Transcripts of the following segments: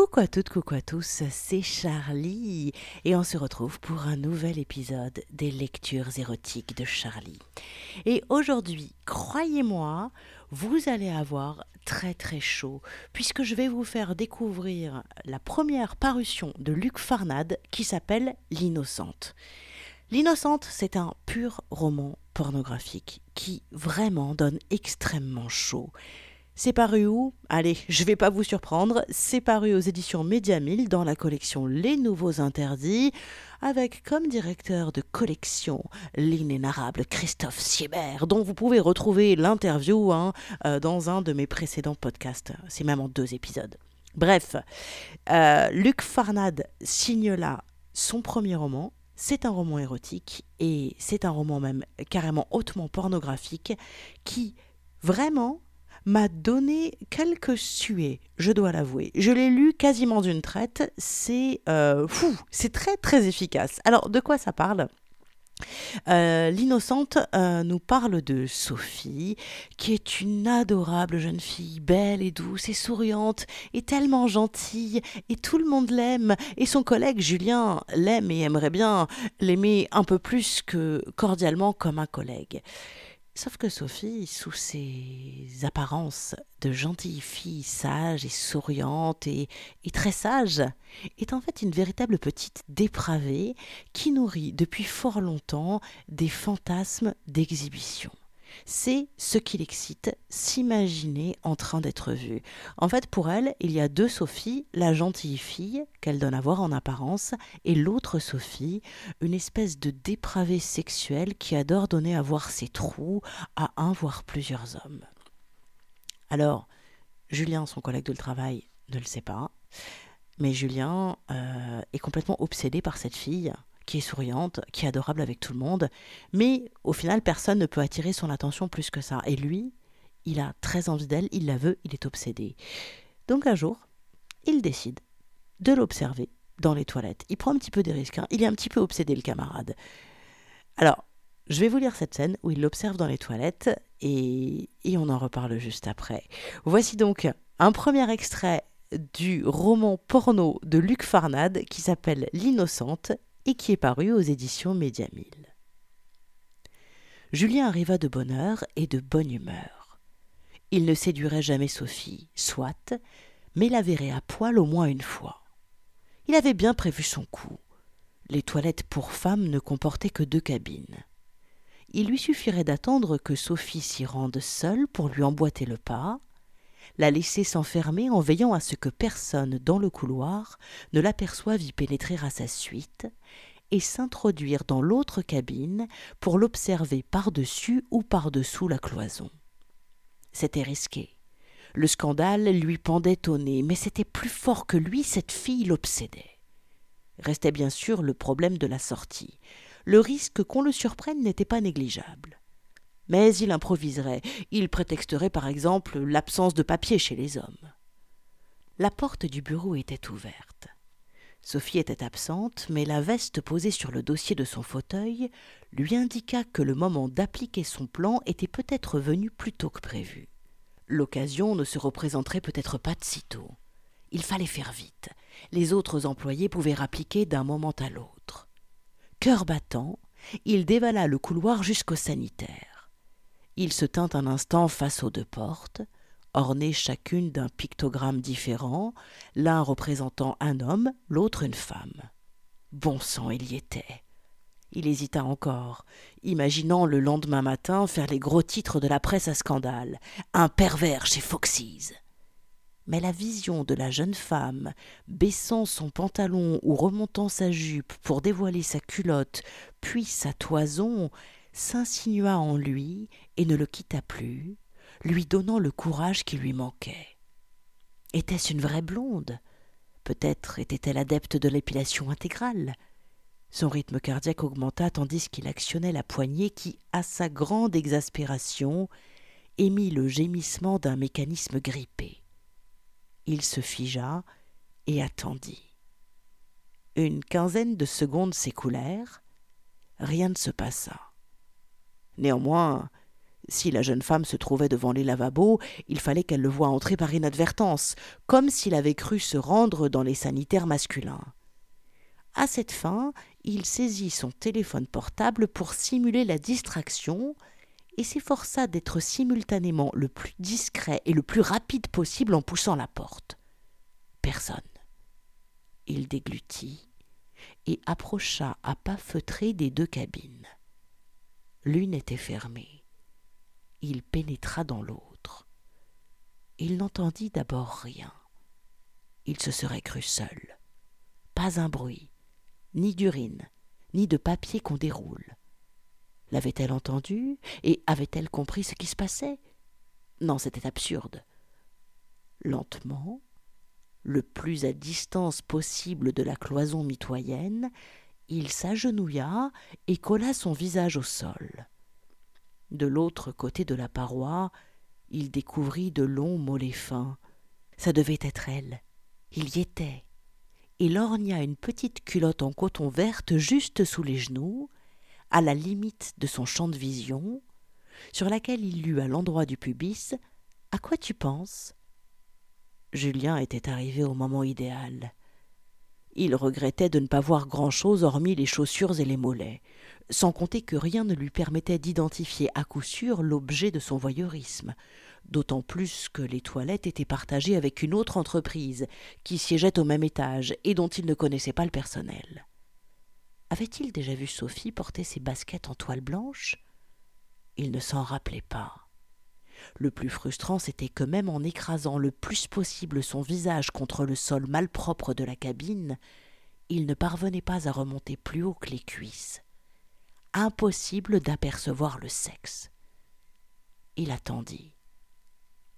Coucou à toutes, coucou à tous, c'est Charlie et on se retrouve pour un nouvel épisode des lectures érotiques de Charlie. Et aujourd'hui, croyez-moi, vous allez avoir très très chaud puisque je vais vous faire découvrir la première parution de Luc Farnade qui s'appelle L'Innocente. L'Innocente, c'est un pur roman pornographique qui vraiment donne extrêmement chaud. C'est paru où? Allez, je vais pas vous surprendre, c'est paru aux éditions Médiamille dans la collection Les Nouveaux Interdits, avec comme directeur de collection l'inénarrable Christophe Siebert, dont vous pouvez retrouver l'interview hein, euh, dans un de mes précédents podcasts. C'est même en deux épisodes. Bref, euh, Luc Farnade signe là son premier roman, c'est un roman érotique et c'est un roman même carrément hautement pornographique qui vraiment m'a donné quelques suées, je dois l'avouer. Je l'ai lu quasiment d'une traite, c'est euh, fou, c'est très très efficace. Alors de quoi ça parle? Euh, L'innocente euh, nous parle de Sophie, qui est une adorable jeune fille, belle et douce et souriante, et tellement gentille, et tout le monde l'aime, et son collègue Julien l'aime et aimerait bien l'aimer un peu plus que cordialement comme un collègue. Sauf que Sophie, sous ses apparences de gentille fille sage et souriante et, très sage, est en fait une véritable petite dépravée qui nourrit depuis fort longtemps des fantasmes d'exhibition c'est ce qui l'excite, s'imaginer en train d'être vue. En fait, pour elle, il y a deux Sophie, la gentille fille qu'elle donne à voir en apparence, et l'autre Sophie, une espèce de dépravée sexuelle qui adore donner à voir ses trous à un voire plusieurs hommes. Alors, Julien, son collègue de travail, ne le sait pas, mais Julien euh, est complètement obsédé par cette fille qui est souriante, qui est adorable avec tout le monde, mais au final, personne ne peut attirer son attention plus que ça. Et lui, il a très envie d'elle, il la veut, il est obsédé. Donc un jour, il décide de l'observer dans les toilettes. Il prend un petit peu des risques, hein. il est un petit peu obsédé le camarade. Alors, je vais vous lire cette scène où il l'observe dans les toilettes et, et on en reparle juste après. Voici donc un premier extrait du roman porno de Luc Farnade qui s'appelle L'Innocente et qui est paru aux éditions Médiamille. Julien arriva de bonne heure et de bonne humeur. Il ne séduirait jamais Sophie, soit, mais la verrait à poil au moins une fois. Il avait bien prévu son coup. Les toilettes pour femmes ne comportaient que deux cabines. Il lui suffirait d'attendre que Sophie s'y rende seule pour lui emboîter le pas, la laisser s'enfermer en veillant à ce que personne dans le couloir ne l'aperçoive y pénétrer à sa suite, et s'introduire dans l'autre cabine pour l'observer par-dessus ou par-dessous la cloison. C'était risqué. Le scandale lui pendait au nez, mais c'était plus fort que lui, cette fille l'obsédait. Restait bien sûr le problème de la sortie. Le risque qu'on le surprenne n'était pas négligeable mais il improviserait, il prétexterait par exemple l'absence de papier chez les hommes. La porte du bureau était ouverte. Sophie était absente, mais la veste posée sur le dossier de son fauteuil lui indiqua que le moment d'appliquer son plan était peut-être venu plus tôt que prévu. L'occasion ne se représenterait peut-être pas de sitôt. Il fallait faire vite. Les autres employés pouvaient rappliquer d'un moment à l'autre. Cœur battant, il dévala le couloir jusqu'au sanitaire. Il se tint un instant face aux deux portes, ornées chacune d'un pictogramme différent, l'un représentant un homme, l'autre une femme. Bon sang, il y était. Il hésita encore, imaginant le lendemain matin faire les gros titres de la presse à scandale. Un pervers chez Foxy's. Mais la vision de la jeune femme, baissant son pantalon ou remontant sa jupe pour dévoiler sa culotte, puis sa toison, s'insinua en lui et ne le quitta plus, lui donnant le courage qui lui manquait. Était-ce une vraie blonde? Peut-être était-elle adepte de l'épilation intégrale. Son rythme cardiaque augmenta tandis qu'il actionnait la poignée qui, à sa grande exaspération, émit le gémissement d'un mécanisme grippé. Il se figea et attendit. Une quinzaine de secondes s'écoulèrent, rien ne se passa. Néanmoins, Si la jeune femme se trouvait devant les lavabos, il fallait qu'elle le voie entrer par inadvertance, comme s'il avait cru se rendre dans les sanitaires masculins. À cette fin, il saisit son téléphone portable pour simuler la distraction et s'efforça d'être simultanément le plus discret et le plus rapide possible en poussant la porte. Personne. Il déglutit et approcha à pas feutrés des deux cabines. L'une était fermée. Il pénétra dans l'autre. Il n'entendit d'abord rien. Il se serait cru seul. Pas un bruit, ni d'urine, ni de papier qu'on déroule. L'avait-elle entendu et avait-elle compris ce qui se passait? Non, c'était absurde. Lentement, le plus à distance possible de la cloison mitoyenne, il s'agenouilla et colla son visage au sol. De l'autre côté de la paroi, il découvrit de longs mollets fins. Ça devait être elle. Il y était. Il lorgna une petite culotte en coton verte juste sous les genoux, à la limite de son champ de vision, sur laquelle il lut à l'endroit du pubis À quoi tu penses? Julien était arrivé au moment idéal. Il regrettait de ne pas voir grand-chose hormis les chaussures et les mollets, sans compter que rien ne lui permettait d'identifier à coup sûr l'objet de son voyeurisme, d'autant plus que les toilettes étaient partagées avec une autre entreprise qui siégeait au même étage et dont il ne connaissait pas le personnel. Avait-il déjà vu Sophie porter ses baskets en toile blanche? Il ne s'en rappelait pas. Le plus frustrant, c'était que même en écrasant le plus possible son visage contre le sol malpropre de la cabine, il ne parvenait pas à remonter plus haut que les cuisses. Impossible d'apercevoir le sexe. Il attendit.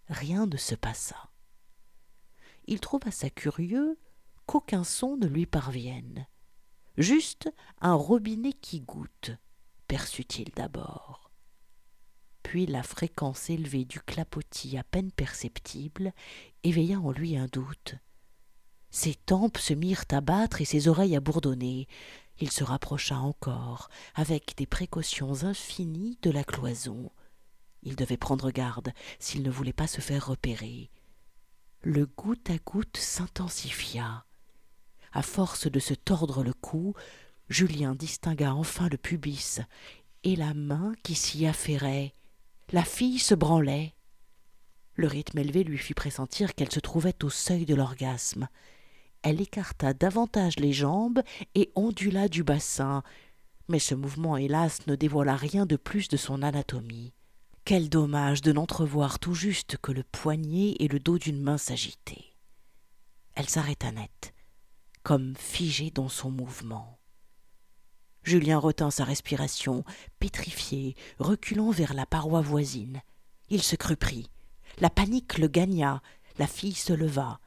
Rien ne se passa. Il trouva ça curieux qu'aucun son ne lui parvienne. Juste un robinet qui goutte, perçut-il d'abord la fréquence élevée du clapotis à peine perceptible éveilla en lui un doute. Ses tempes se mirent à battre et ses oreilles à bourdonner. Il se rapprocha encore, avec des précautions infinies, de la cloison. Il devait prendre garde s'il ne voulait pas se faire repérer. Le goutte à goutte s'intensifia. À force de se tordre le cou, Julien distingua enfin le pubis et la main qui s'y affairait. La fille se branlait. Le rythme élevé lui fit pressentir qu'elle se trouvait au seuil de l'orgasme. Elle écarta davantage les jambes et ondula du bassin, mais ce mouvement, hélas, ne dévoila rien de plus de son anatomie. Quel dommage de n'entrevoir tout juste que le poignet et le dos d'une main s'agiter. Elle s'arrêta net, comme figée dans son mouvement. Julien retint sa respiration, pétrifié, reculant vers la paroi voisine. Il se crut pris. La panique le gagna. La fille se leva.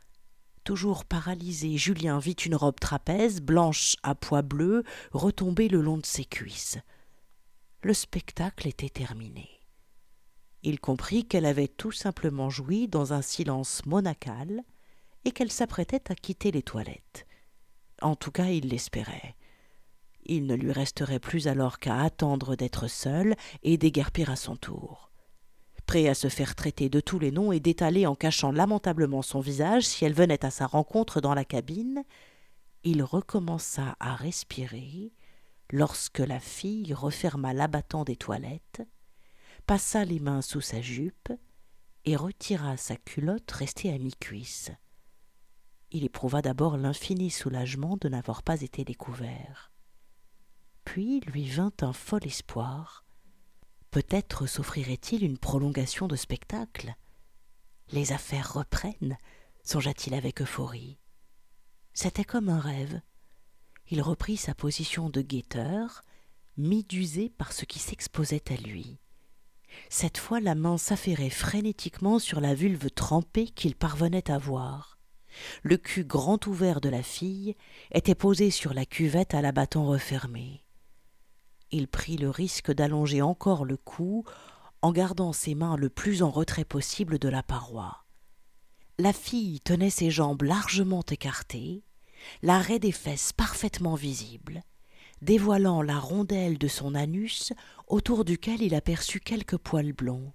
Toujours paralysé, Julien vit une robe trapèze, blanche à pois bleus, retomber le long de ses cuisses. Le spectacle était terminé. Il comprit qu'elle avait tout simplement joui dans un silence monacal et qu'elle s'apprêtait à quitter les toilettes. En tout cas, il l'espérait. Il ne lui resterait plus alors qu'à attendre d'être seul et déguerpir à son tour. Prêt à se faire traiter de tous les noms et d'étaler en cachant lamentablement son visage si elle venait à sa rencontre dans la cabine, il recommença à respirer lorsque la fille referma l'abattant des toilettes, passa les mains sous sa jupe et retira sa culotte restée à mi-cuisse. Il éprouva d'abord l'infini soulagement de n'avoir pas été découvert. Puis lui vint un fol espoir. Peut-être s'offrirait-il une prolongation de spectacle. Les affaires reprennent, songea-t-il avec euphorie. C'était comme un rêve. Il reprit sa position de guetteur, médusé par ce qui s'exposait à lui. Cette fois la main s'affairait frénétiquement sur la vulve trempée qu'il parvenait à voir. Le cul grand ouvert de la fille était posé sur la cuvette à l'abattant refermé il prit le risque d'allonger encore le cou en gardant ses mains le plus en retrait possible de la paroi. La fille tenait ses jambes largement écartées, l'arrêt des fesses parfaitement visible, dévoilant la rondelle de son anus autour duquel il aperçut quelques poils blonds.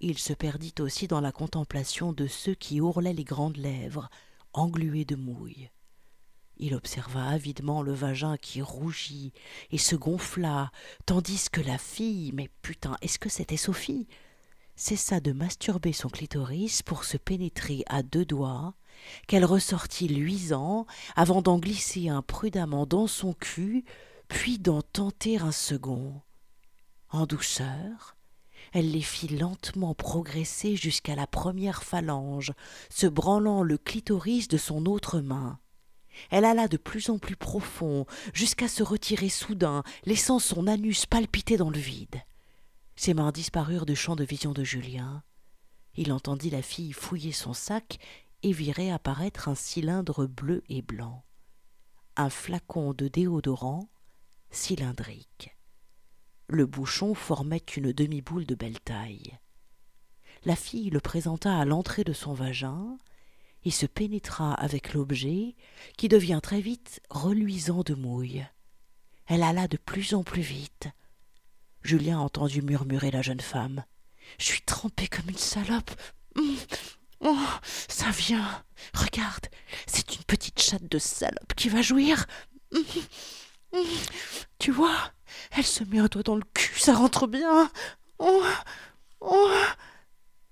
Il se perdit aussi dans la contemplation de ceux qui ourlaient les grandes lèvres, engluées de mouille. Il observa avidement le vagin qui rougit et se gonfla, tandis que la fille, mais putain, est-ce que c'était Sophie cessa de masturber son clitoris pour se pénétrer à deux doigts, qu'elle ressortit luisant, avant d'en glisser un prudemment dans son cul, puis d'en tenter un second. En douceur, elle les fit lentement progresser jusqu'à la première phalange, se branlant le clitoris de son autre main. Elle alla de plus en plus profond, jusqu'à se retirer soudain, laissant son anus palpiter dans le vide. Ses mains disparurent du champ de vision de Julien. Il entendit la fille fouiller son sac et vit réapparaître un cylindre bleu et blanc. Un flacon de déodorant cylindrique. Le bouchon formait une demi-boule de belle taille. La fille le présenta à l'entrée de son vagin et se pénétra avec l'objet qui devient très vite reluisant de mouille. Elle alla de plus en plus vite. Julien entendit murmurer la jeune femme. Je suis trempée comme une salope. Hum, oh, ça vient. Regarde, c'est une petite chatte de salope qui va jouir. Hum, hum, tu vois, elle se met un doigt dans le cul, ça rentre bien. Oh, oh.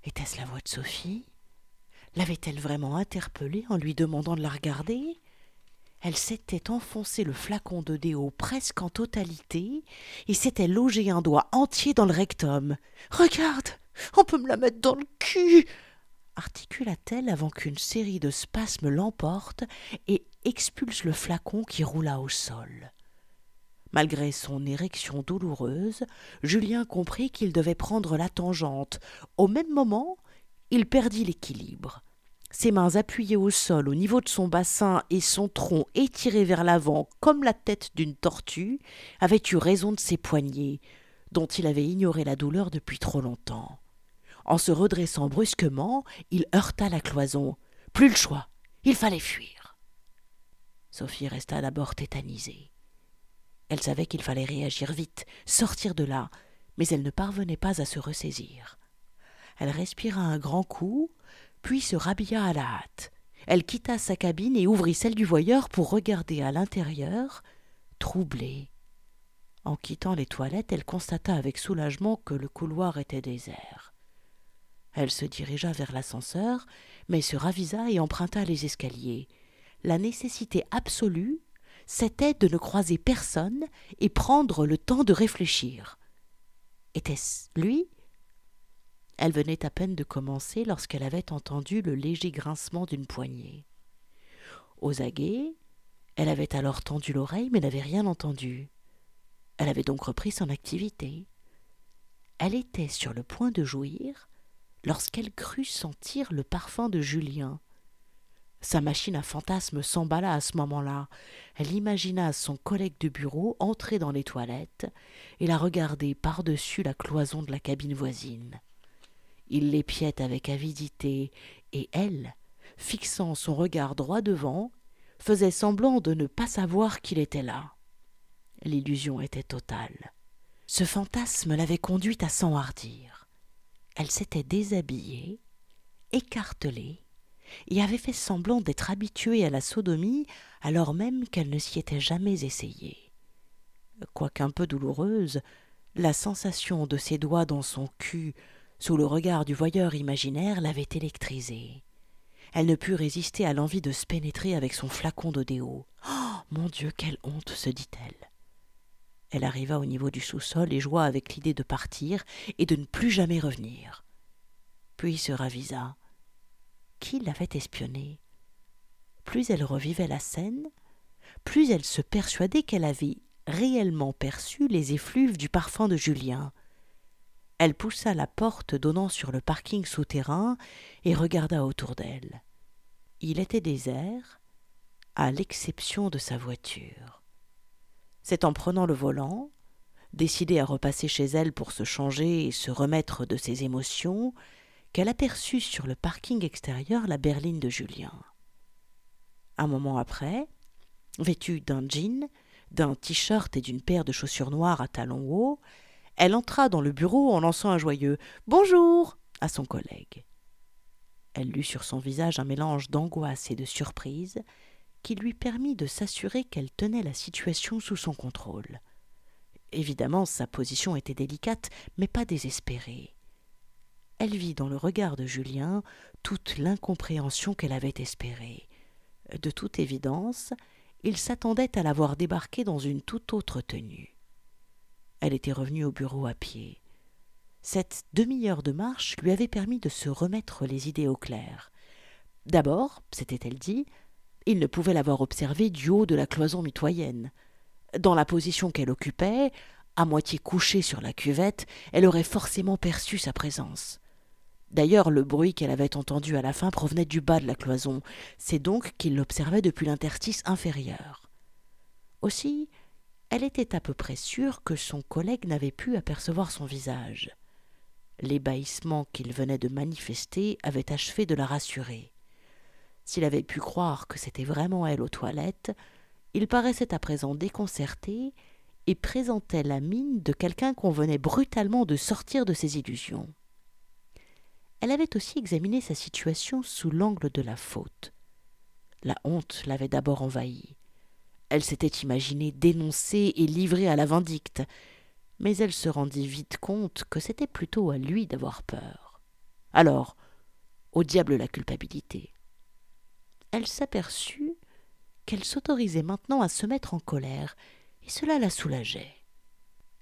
Était-ce la voix de Sophie? L'avait-elle vraiment interpellée en lui demandant de la regarder? Elle s'était enfoncé le flacon de déo presque en totalité et s'était logé un doigt entier dans le rectum. Regarde, on peut me la mettre dans le cul articula-t-elle avant qu'une série de spasmes l'emporte et expulse le flacon qui roula au sol. Malgré son érection douloureuse, Julien comprit qu'il devait prendre la tangente. Au même moment, il perdit l'équilibre. Ses mains appuyées au sol au niveau de son bassin et son tronc étiré vers l'avant comme la tête d'une tortue avaient eu raison de ses poignets, dont il avait ignoré la douleur depuis trop longtemps. En se redressant brusquement, il heurta la cloison. Plus le choix, il fallait fuir. Sophie resta d'abord tétanisée. Elle savait qu'il fallait réagir vite, sortir de là, mais elle ne parvenait pas à se ressaisir. Elle respira un grand coup, puis se rhabilla à la hâte. Elle quitta sa cabine et ouvrit celle du voyeur pour regarder à l'intérieur, troublée. En quittant les toilettes, elle constata avec soulagement que le couloir était désert. Elle se dirigea vers l'ascenseur, mais se ravisa et emprunta les escaliers. La nécessité absolue c'était de ne croiser personne et prendre le temps de réfléchir. Était-ce lui Elle venait à peine de commencer lorsqu'elle avait entendu le léger grincement d'une poignée. Aux aguets, elle avait alors tendu l'oreille mais n'avait rien entendu. Elle avait donc repris son activité. Elle était sur le point de jouir lorsqu'elle crut sentir le parfum de Julien. Sa machine à fantasmes s'emballa à ce moment-là. Elle imagina son collègue de bureau entrer dans les toilettes et la regarder par-dessus la cloison de la cabine voisine. Il l'épiait avec avidité, et elle, fixant son regard droit devant, faisait semblant de ne pas savoir qu'il était là. L'illusion était totale. Ce fantasme l'avait conduite à s'enhardir. Elle s'était déshabillée, écartelée, et avait fait semblant d'être habituée à la sodomie alors même qu'elle ne s'y était jamais essayée. Quoiqu'un peu douloureuse, la sensation de ses doigts dans son cul, sous le regard du voyeur imaginaire, l'avait électrisée. Elle ne put résister à l'envie de se pénétrer avec son flacon de déo. Oh mon Dieu, quelle honte se dit-elle. Elle arriva au niveau du sous-sol et joua avec l'idée de partir et de ne plus jamais revenir. Puis se ravisa qui l'avait espionnée? Plus elle revivait la scène, plus elle se persuadait qu'elle avait réellement perçu les effluves du parfum de Julien. Elle poussa la porte donnant sur le parking souterrain et regarda autour d'elle. Il était désert, à l'exception de sa voiture. C'est en prenant le volant, décidée à repasser chez elle pour se changer et se remettre de ses émotions, qu'elle aperçut sur le parking extérieur la berline de Julien. Un moment après, vêtue d'un jean, d'un t-shirt et d'une paire de chaussures noires à talons hauts, elle entra dans le bureau en lançant un joyeux Bonjour à son collègue. Elle lut sur son visage un mélange d'angoisse et de surprise qui lui permit de s'assurer qu'elle tenait la situation sous son contrôle. Évidemment, sa position était délicate, mais pas désespérée. Elle vit dans le regard de Julien toute l'incompréhension qu'elle avait espérée. De toute évidence, il s'attendait à la voir débarquer dans une toute autre tenue. Elle était revenue au bureau à pied. Cette demi-heure de marche lui avait permis de se remettre les idées au clair. D'abord, s'était-elle dit, il ne pouvait l'avoir observée du haut de la cloison mitoyenne. Dans la position qu'elle occupait, à moitié couchée sur la cuvette, elle aurait forcément perçu sa présence. D'ailleurs, le bruit qu'elle avait entendu à la fin provenait du bas de la cloison. C'est donc qu'il l'observait depuis l'interstice inférieur. Aussi, elle était à peu près sûre que son collègue n'avait pu apercevoir son visage. L'ébahissement qu'il venait de manifester avait achevé de la rassurer. S'il avait pu croire que c'était vraiment elle aux toilettes, il paraissait à présent déconcerté et présentait la mine de quelqu'un qu'on venait brutalement de sortir de ses illusions. Elle avait aussi examiné sa situation sous l'angle de la faute. La honte l'avait d'abord envahie. Elle s'était imaginée dénoncée et livrée à la vindicte, mais elle se rendit vite compte que c'était plutôt à lui d'avoir peur. Alors, au diable la culpabilité. Elle s'aperçut qu'elle s'autorisait maintenant à se mettre en colère, et cela la soulageait.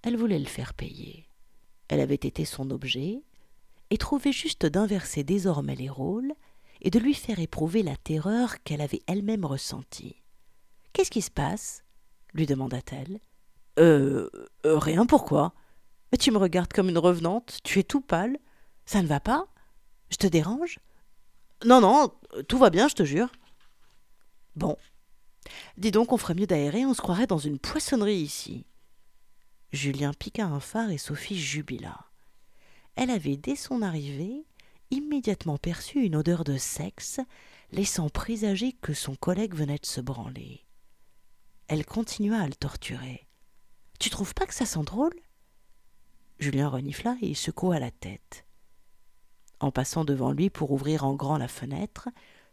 Elle voulait le faire payer. Elle avait été son objet, et trouvait juste d'inverser désormais les rôles et de lui faire éprouver la terreur qu'elle avait elle-même ressentie. Qu'est-ce qui se passe lui demanda-t-elle. Euh, euh, rien, pourquoi? Tu me regardes comme une revenante, tu es tout pâle. Ça ne va pas? Je te dérange? Non, non, tout va bien, je te jure. Bon. Dis donc, on ferait mieux d'aérer, on se croirait dans une poissonnerie ici. Julien piqua un phare et Sophie jubila. Elle avait, dès son arrivée, immédiatement perçu une odeur de sexe, laissant présager que son collègue venait de se branler. Elle continua à le torturer. Tu trouves pas que ça sent drôle? Julien renifla et secoua la tête. En passant devant lui pour ouvrir en grand la fenêtre,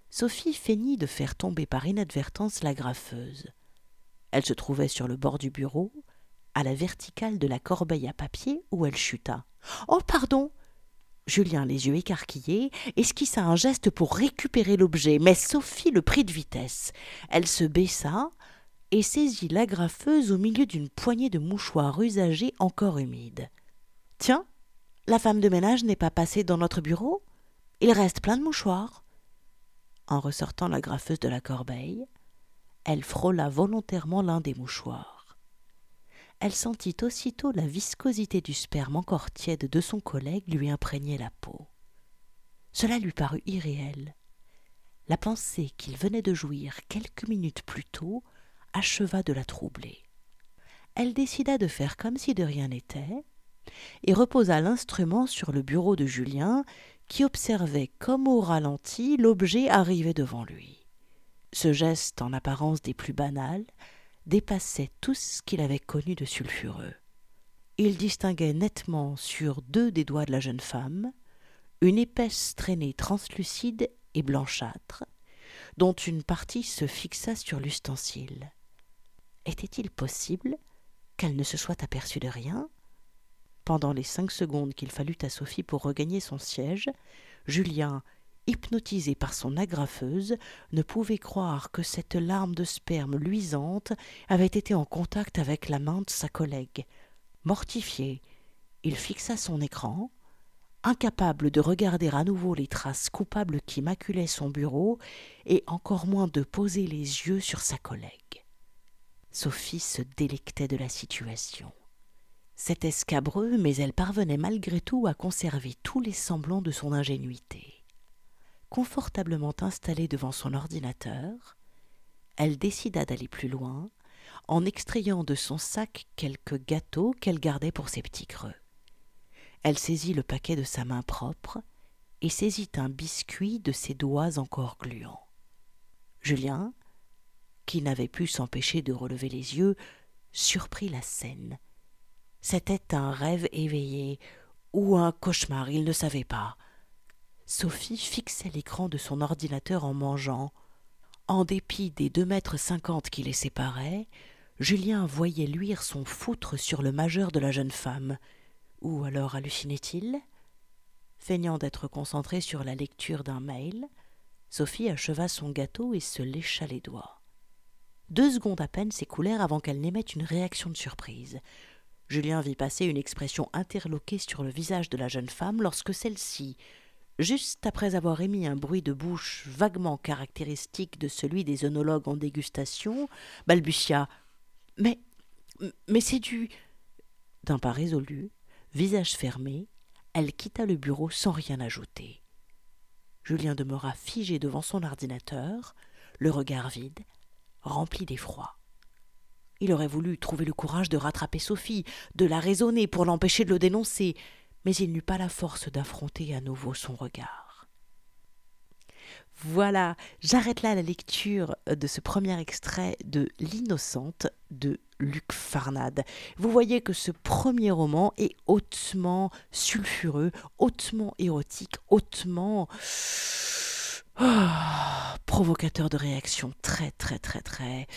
Sophie feignit de faire tomber par inadvertance la graffeuse. Elle se trouvait sur le bord du bureau, à la verticale de la corbeille à papier où elle chuta. Oh, pardon Julien, les yeux écarquillés, esquissa un geste pour récupérer l'objet, mais Sophie le prit de vitesse. Elle se baissa, et saisit l'agrafeuse au milieu d'une poignée de mouchoirs usagés encore humides. Tiens, la femme de ménage n'est pas passée dans notre bureau Il reste plein de mouchoirs. En ressortant l'agrafeuse de la corbeille, elle frôla volontairement l'un des mouchoirs. Elle sentit aussitôt la viscosité du sperme encore tiède de son collègue lui imprégner la peau. Cela lui parut irréel. La pensée qu'il venait de jouir quelques minutes plus tôt acheva de la troubler. Elle décida de faire comme si de rien n'était, et reposa l'instrument sur le bureau de Julien, qui observait comme au ralenti l'objet arriver devant lui. Ce geste, en apparence des plus banals, dépassait tout ce qu'il avait connu de sulfureux. Il distinguait nettement sur deux des doigts de la jeune femme une épaisse traînée translucide et blanchâtre, dont une partie se fixa sur l'ustensile. Était-il possible qu'elle ne se soit aperçue de rien? Pendant les cinq secondes qu'il fallut à Sophie pour regagner son siège, Julien, hypnotisé par son agrafeuse, ne pouvait croire que cette larme de sperme luisante avait été en contact avec la main de sa collègue. Mortifié, il fixa son écran, incapable de regarder à nouveau les traces coupables qui maculaient son bureau, et encore moins de poser les yeux sur sa collègue. Sophie se délectait de la situation. C'était scabreux, mais elle parvenait malgré tout à conserver tous les semblants de son ingénuité. Confortablement installée devant son ordinateur, elle décida d'aller plus loin, en extrayant de son sac quelques gâteaux qu'elle gardait pour ses petits creux. Elle saisit le paquet de sa main propre et saisit un biscuit de ses doigts encore gluants. Julien, qui n'avait pu s'empêcher de relever les yeux, surprit la scène. C'était un rêve éveillé ou un cauchemar, il ne savait pas. Sophie fixait l'écran de son ordinateur en mangeant. En dépit des deux mètres cinquante qui les séparaient, Julien voyait luire son foutre sur le majeur de la jeune femme. Ou alors hallucinait-il? Feignant d'être concentré sur la lecture d'un mail, Sophie acheva son gâteau et se lécha les doigts. Deux secondes à peine s'écoulèrent avant qu'elle n'émette une réaction de surprise. Julien vit passer une expression interloquée sur le visage de la jeune femme lorsque celle-ci, juste après avoir émis un bruit de bouche vaguement caractéristique de celui des œnologues en dégustation, balbutia Mais. Mais c'est du. D'un pas résolu, visage fermé, elle quitta le bureau sans rien ajouter. Julien demeura figé devant son ordinateur, le regard vide, rempli d'effroi. Il aurait voulu trouver le courage de rattraper Sophie, de la raisonner pour l'empêcher de le dénoncer, mais il n'eut pas la force d'affronter à nouveau son regard. Voilà, j'arrête là la lecture de ce premier extrait de L'Innocente de Luc Farnade. Vous voyez que ce premier roman est hautement sulfureux, hautement érotique, hautement oh, provocateur de réactions très très très très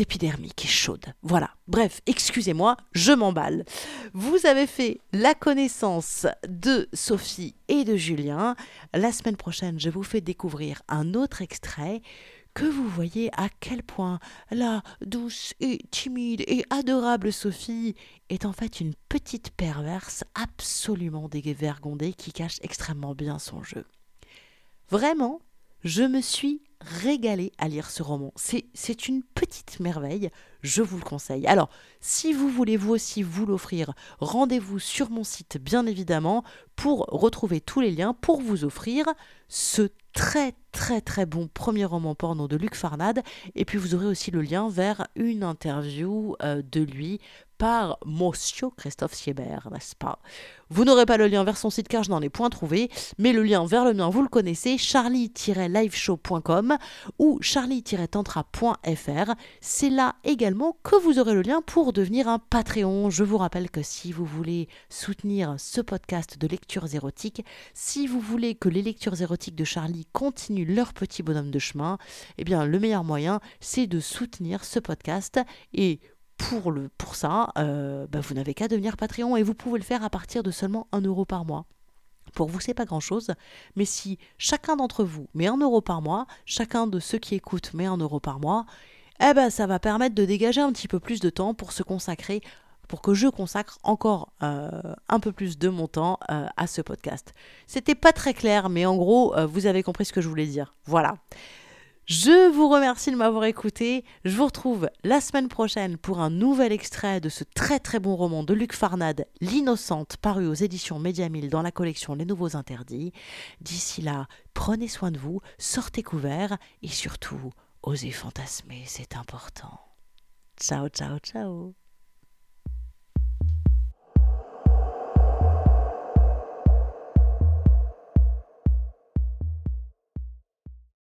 épidermiques et chaudes. Voilà. Bref, excusez-moi, je m'emballe. Vous avez fait la connaissance de Sophie et de Julien. La semaine prochaine, je vous fais découvrir un autre extrait que vous voyez à quel point la douce et timide et adorable Sophie est en fait une petite perverse absolument dévergondée qui cache extrêmement bien son jeu. Vraiment, je me suis régalée à lire ce roman. C'est une petite merveille, je vous le conseille. Alors, si vous voulez vous aussi vous l'offrir, rendez-vous sur mon site bien évidemment pour retrouver tous les liens pour vous offrir ce très très très bon premier roman porno de Luc Farnade et puis vous aurez aussi le lien vers une interview euh, de lui par Monsieur Christophe Siebert, n'est-ce pas? Vous n'aurez pas le lien vers son site car je n'en ai point trouvé, mais le lien vers le mien, vous le connaissez, charlie-liveshow.com ou charlie-tantra.fr. C'est là également que vous aurez le lien pour devenir un Patreon. Je vous rappelle que si vous voulez soutenir ce podcast de lectures érotiques, si vous voulez que les lectures érotiques de Charlie continuent leur petit bonhomme de chemin, eh bien le meilleur moyen, c'est de soutenir ce podcast et pour, le, pour ça, euh, bah, vous n'avez qu'à devenir Patreon et vous pouvez le faire à partir de seulement 1 euro par mois. Pour vous, c'est pas grand chose, mais si chacun d'entre vous met 1 euro par mois, chacun de ceux qui écoutent met 1 euro par mois, eh ben, ça va permettre de dégager un petit peu plus de temps pour se consacrer, pour que je consacre encore euh, un peu plus de mon temps euh, à ce podcast. C'était pas très clair, mais en gros, vous avez compris ce que je voulais dire. Voilà. Je vous remercie de m'avoir écouté. Je vous retrouve la semaine prochaine pour un nouvel extrait de ce très très bon roman de Luc Farnade, L'Innocente, paru aux éditions Mediamille dans la collection Les Nouveaux Interdits. D'ici là, prenez soin de vous, sortez couverts et surtout, osez fantasmer, c'est important. Ciao, ciao, ciao.